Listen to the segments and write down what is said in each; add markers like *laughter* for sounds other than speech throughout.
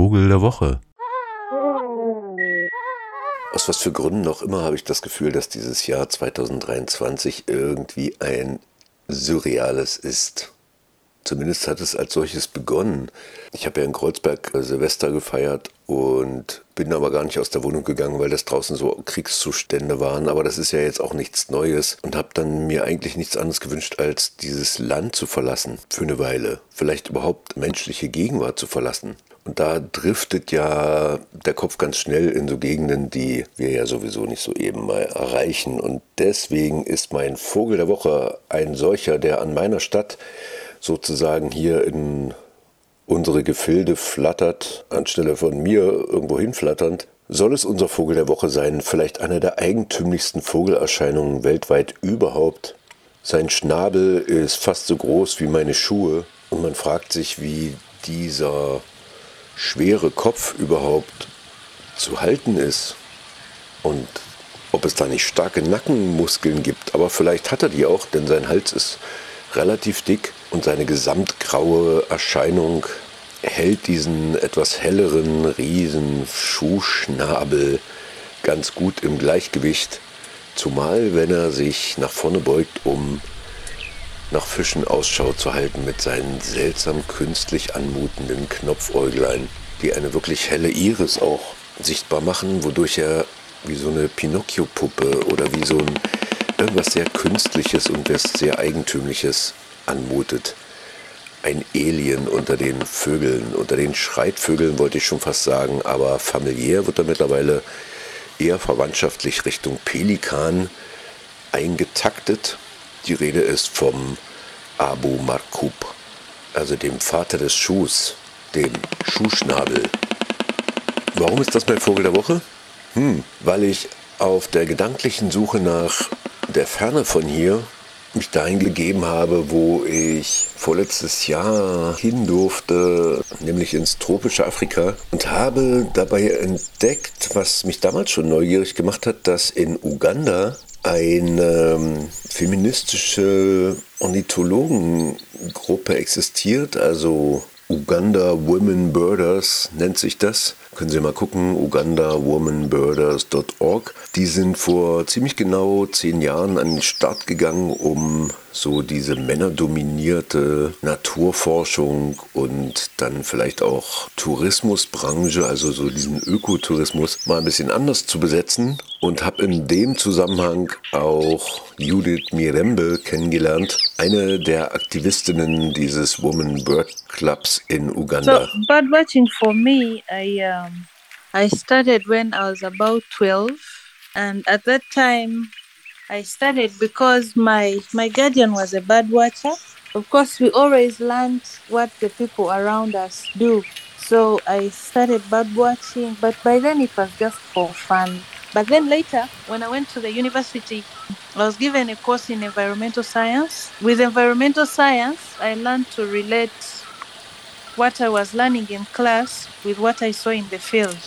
Vogel der Woche. Aus was für Gründen auch immer habe ich das Gefühl, dass dieses Jahr 2023 irgendwie ein surreales ist. Zumindest hat es als solches begonnen. Ich habe ja in Kreuzberg äh, Silvester gefeiert und bin aber gar nicht aus der Wohnung gegangen, weil das draußen so Kriegszustände waren. Aber das ist ja jetzt auch nichts Neues und habe dann mir eigentlich nichts anderes gewünscht, als dieses Land zu verlassen für eine Weile. Vielleicht überhaupt menschliche Gegenwart zu verlassen. Da driftet ja der Kopf ganz schnell in so Gegenden, die wir ja sowieso nicht so eben mal erreichen. Und deswegen ist mein Vogel der Woche ein solcher, der an meiner Stadt sozusagen hier in unsere Gefilde flattert, anstelle von mir irgendwo hinflatternd, soll es unser Vogel der Woche sein, vielleicht einer der eigentümlichsten Vogelerscheinungen weltweit überhaupt. Sein Schnabel ist fast so groß wie meine Schuhe und man fragt sich, wie dieser schwere Kopf überhaupt zu halten ist und ob es da nicht starke Nackenmuskeln gibt. Aber vielleicht hat er die auch, denn sein Hals ist relativ dick und seine gesamtgraue Erscheinung hält diesen etwas helleren riesen Schuhschnabel ganz gut im Gleichgewicht, zumal wenn er sich nach vorne beugt, um nach Fischen Ausschau zu halten mit seinen seltsam künstlich anmutenden Knopfäuglein, die eine wirklich helle Iris auch sichtbar machen, wodurch er wie so eine Pinocchio-Puppe oder wie so ein irgendwas sehr Künstliches und sehr Eigentümliches anmutet. Ein Alien unter den Vögeln, unter den Schreitvögeln wollte ich schon fast sagen, aber familiär wird er mittlerweile eher verwandtschaftlich Richtung Pelikan eingetaktet. Die Rede ist vom Abu Markub, also dem Vater des Schuhs, dem Schuhschnabel. Warum ist das mein Vogel der Woche? Hm, weil ich auf der gedanklichen Suche nach der Ferne von hier mich dahin gegeben habe, wo ich vorletztes Jahr hin durfte, nämlich ins tropische Afrika und habe dabei entdeckt, was mich damals schon neugierig gemacht hat, dass in Uganda eine ähm, feministische Ornithologengruppe existiert, also Uganda Women Birders nennt sich das. Können Sie mal gucken, ugandawomanbirders.org. Die sind vor ziemlich genau zehn Jahren an den Start gegangen, um so diese männerdominierte Naturforschung und dann vielleicht auch Tourismusbranche, also so diesen Ökotourismus, mal ein bisschen anders zu besetzen und habe in dem Zusammenhang auch Judith Mirembe kennengelernt, eine der Aktivistinnen dieses Woman Bird Clubs in Uganda. So, birdwatching for me, I um, I started when I was about 12 and at that time I started because my my guardian was a bird watcher. Of course, we always learned what the people around us do. So I started bird watching, but by then it was just for fun. But then later, when I went to the university, I was given a course in environmental science. With environmental science, I learned to relate what I was learning in class with what I saw in the field.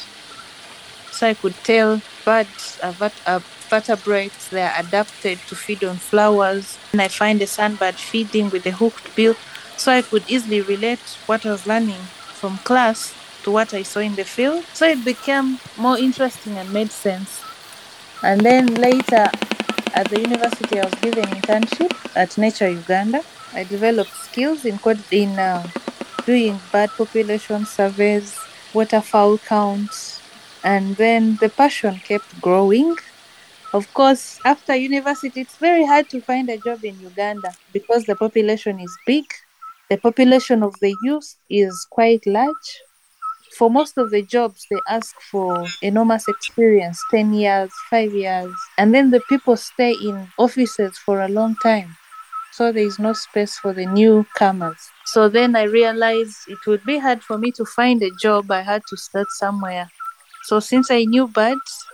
So I could tell birds are, vertebrates, they are adapted to feed on flowers. And I find a sunbird feeding with a hooked bill. So I could easily relate what I was learning from class to what I saw in the field. So it became more interesting and made sense. And then later at the university, I was given internship at Nature Uganda. I developed skills in, in uh, doing bird population surveys, waterfowl counts, and then the passion kept growing. Of course, after university, it's very hard to find a job in Uganda because the population is big. The population of the youth is quite large. For most of the jobs, they ask for enormous experience 10 years, 5 years, and then the people stay in offices for a long time. So there is no space for the newcomers. So then I realized it would be hard for me to find a job. I had to start somewhere. So since I knew birds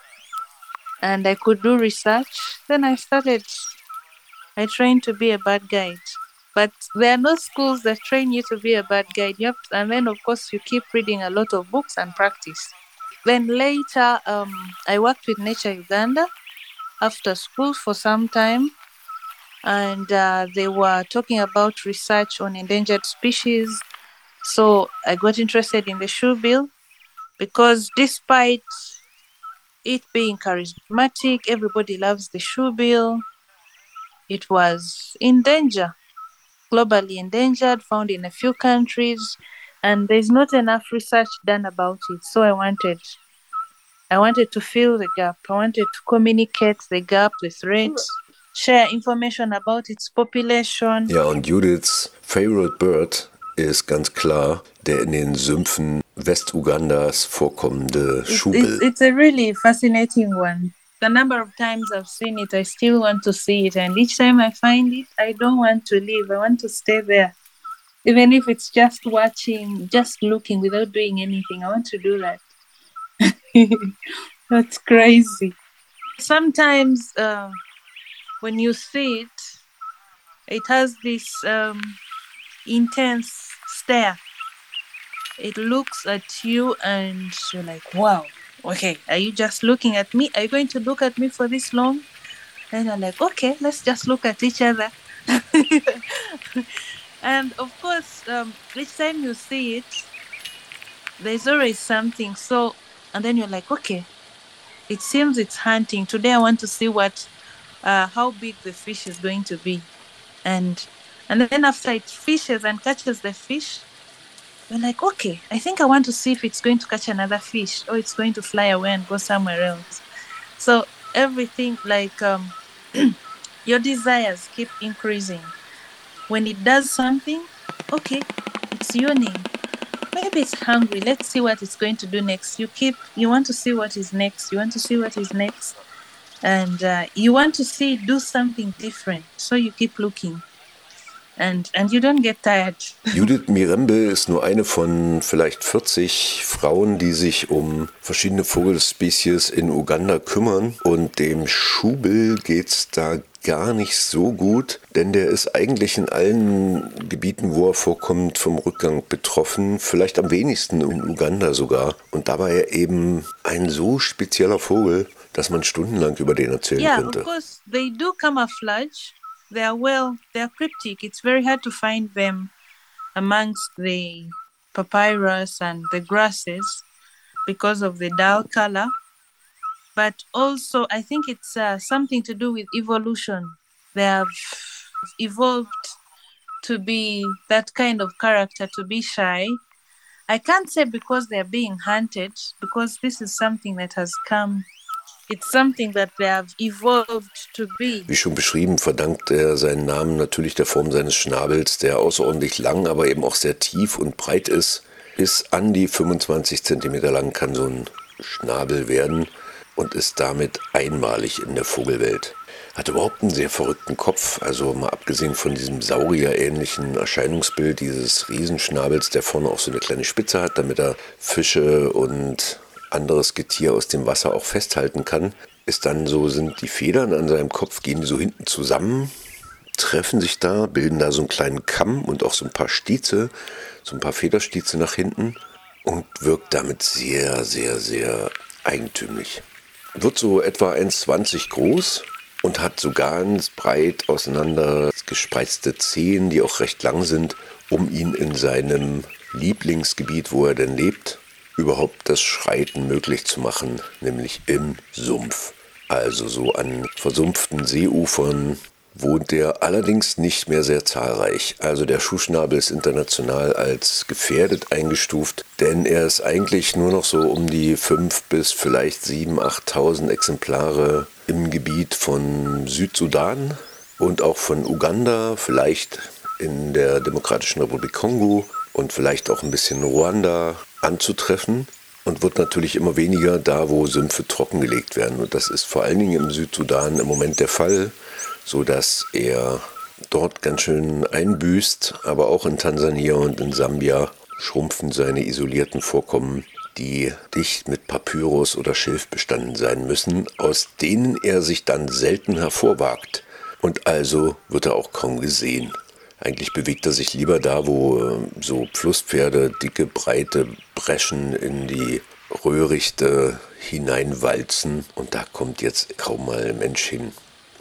and I could do research, then I started. I trained to be a bird guide. But there are no schools that train you to be a bird guide. You to, and then, of course, you keep reading a lot of books and practice. Then later, um, I worked with Nature Uganda after school for some time and uh, they were talking about research on endangered species. So I got interested in the shoe bill. because despite it being charismatic, everybody loves the shoebill. It was in danger, globally endangered, found in a few countries, and there's not enough research done about it. So I wanted I wanted to fill the gap. I wanted to communicate the gap, the threat, share information about its population. Ja, und Judiths favorite bird ist ganz klar der in den Sümpfen Westugandas vorkommende Schubel. It's, it's a really fascinating one. The number of times I've seen it, I still want to see it. And each time I find it, I don't want to leave. I want to stay there. Even if it's just watching, just looking without doing anything, I want to do that. *laughs* That's crazy. Sometimes uh, when you see it, it has this um, intense stare. It looks at you and you're like, wow, okay, are you just looking at me? Are you going to look at me for this long? And I'm like, okay, let's just look at each other. *laughs* and of course, um, each time you see it, there's always something. So and then you're like okay it seems it's hunting today i want to see what uh, how big the fish is going to be and and then after it fishes and catches the fish you're like okay i think i want to see if it's going to catch another fish or it's going to fly away and go somewhere else so everything like um, *clears throat* your desires keep increasing when it does something okay it's name maybe it's hungry. Let's see what it's going to do next. You keep, you want to see what is next. You want to see what is next. And uh, you want to see do something different. So you keep looking. And, and you don't get tired. *laughs* Judith Mirembe ist nur eine von vielleicht 40 Frauen, die sich um verschiedene Vogelspezies in Uganda kümmern. Und dem Schubel geht es da gar nicht so gut, denn der ist eigentlich in allen Gebieten, wo er vorkommt, vom Rückgang betroffen, vielleicht am wenigsten in Uganda sogar. Und dabei eben ein so spezieller Vogel, dass man stundenlang über den erzählen yeah, könnte. of course, they do camouflage. They're well, they're cryptic. It's very hard to find them amongst the papyrus and the grasses because of the dull color. but also I think it's uh, something to do with evolution. They have evolved to be that kind of character, to be shy. I can't say because they're being hunted, because this is something that has come. Wie schon beschrieben, verdankt er seinen Namen natürlich der Form seines Schnabels, der außerordentlich lang, aber eben auch sehr tief und breit ist. Bis an die 25 Zentimeter lang kann so ein Schnabel werden und ist damit einmalig in der Vogelwelt. Hat überhaupt einen sehr verrückten Kopf, also mal abgesehen von diesem Saurier-ähnlichen Erscheinungsbild dieses Riesenschnabels, der vorne auch so eine kleine Spitze hat, damit er Fische und anderes Getier aus dem Wasser auch festhalten kann, ist dann so, sind die Federn an seinem Kopf, gehen so hinten zusammen, treffen sich da, bilden da so einen kleinen Kamm und auch so ein paar Stieze, so ein paar Federstieze nach hinten und wirkt damit sehr, sehr, sehr eigentümlich. Wird so etwa 1,20 groß und hat so ganz breit auseinander gespreizte Zehen, die auch recht lang sind, um ihn in seinem Lieblingsgebiet, wo er denn lebt, überhaupt das Schreiten möglich zu machen, nämlich im Sumpf. Also so an versumpften Seeufern, wohnt er allerdings nicht mehr sehr zahlreich. Also der Schuhschnabel ist international als gefährdet eingestuft, denn er ist eigentlich nur noch so um die 5 bis vielleicht 7.000, 8.000 Exemplare im Gebiet von Südsudan und auch von Uganda, vielleicht in der Demokratischen Republik Kongo und vielleicht auch ein bisschen Ruanda anzutreffen und wird natürlich immer weniger da, wo Sümpfe trockengelegt werden. Und das ist vor allen Dingen im Südsudan im Moment der Fall sodass er dort ganz schön einbüßt, aber auch in Tansania und in Sambia schrumpfen seine isolierten Vorkommen, die dicht mit Papyrus oder Schilf bestanden sein müssen, aus denen er sich dann selten hervorwagt. Und also wird er auch kaum gesehen. Eigentlich bewegt er sich lieber da, wo äh, so Flusspferde dicke, breite Breschen in die Röhrichte hineinwalzen. Und da kommt jetzt kaum mal ein Mensch hin.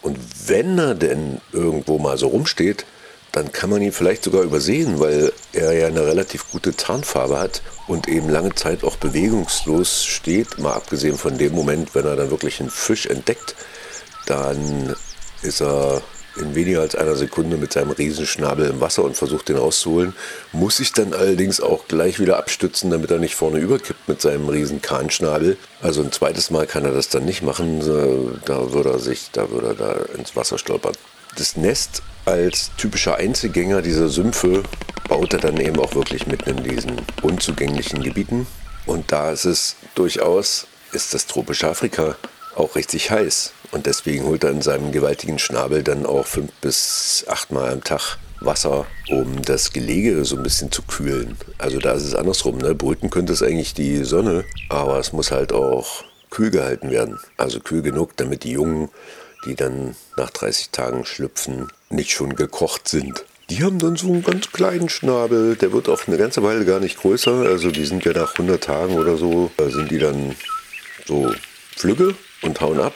Und wenn er denn irgendwo mal so rumsteht, dann kann man ihn vielleicht sogar übersehen, weil er ja eine relativ gute Tarnfarbe hat und eben lange Zeit auch bewegungslos steht, mal abgesehen von dem Moment, wenn er dann wirklich einen Fisch entdeckt, dann ist er in weniger als einer Sekunde mit seinem Riesenschnabel im Wasser und versucht den rauszuholen, muss sich dann allerdings auch gleich wieder abstützen, damit er nicht vorne überkippt mit seinem riesen Kahnschnabel. Also ein zweites Mal kann er das dann nicht machen, da würde er sich, da würde er da ins Wasser stolpern. Das Nest als typischer Einzelgänger dieser Sümpfe baut er dann eben auch wirklich mitten in diesen unzugänglichen Gebieten. Und da ist es durchaus, ist das tropische Afrika auch richtig heiß. Und deswegen holt er in seinem gewaltigen Schnabel dann auch fünf bis achtmal am Tag Wasser, um das Gelege so ein bisschen zu kühlen. Also da ist es andersrum. Ne? Brüten könnte es eigentlich die Sonne, aber es muss halt auch kühl gehalten werden. Also kühl genug, damit die Jungen, die dann nach 30 Tagen schlüpfen, nicht schon gekocht sind. Die haben dann so einen ganz kleinen Schnabel, der wird auch eine ganze Weile gar nicht größer. Also die sind ja nach 100 Tagen oder so, sind die dann so flügge und hauen ab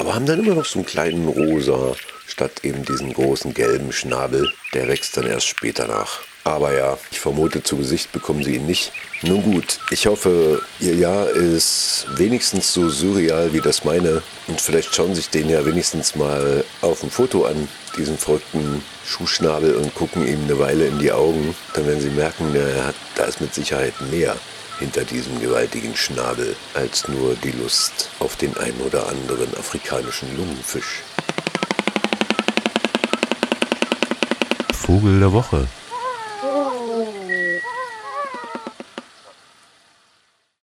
aber haben dann immer noch so einen kleinen rosa statt eben diesen großen gelben Schnabel. Der wächst dann erst später nach. Aber ja, ich vermute, zu Gesicht bekommen sie ihn nicht. Nun gut, ich hoffe, ihr Jahr ist wenigstens so surreal wie das meine. Und vielleicht schauen sich den ja wenigstens mal auf dem Foto an, diesen verrückten Schuhschnabel, und gucken ihm eine Weile in die Augen. Dann werden sie merken, da ist mit Sicherheit mehr hinter diesem gewaltigen Schnabel als nur die Lust auf den ein oder anderen afrikanischen Lungenfisch. Vogel der Woche.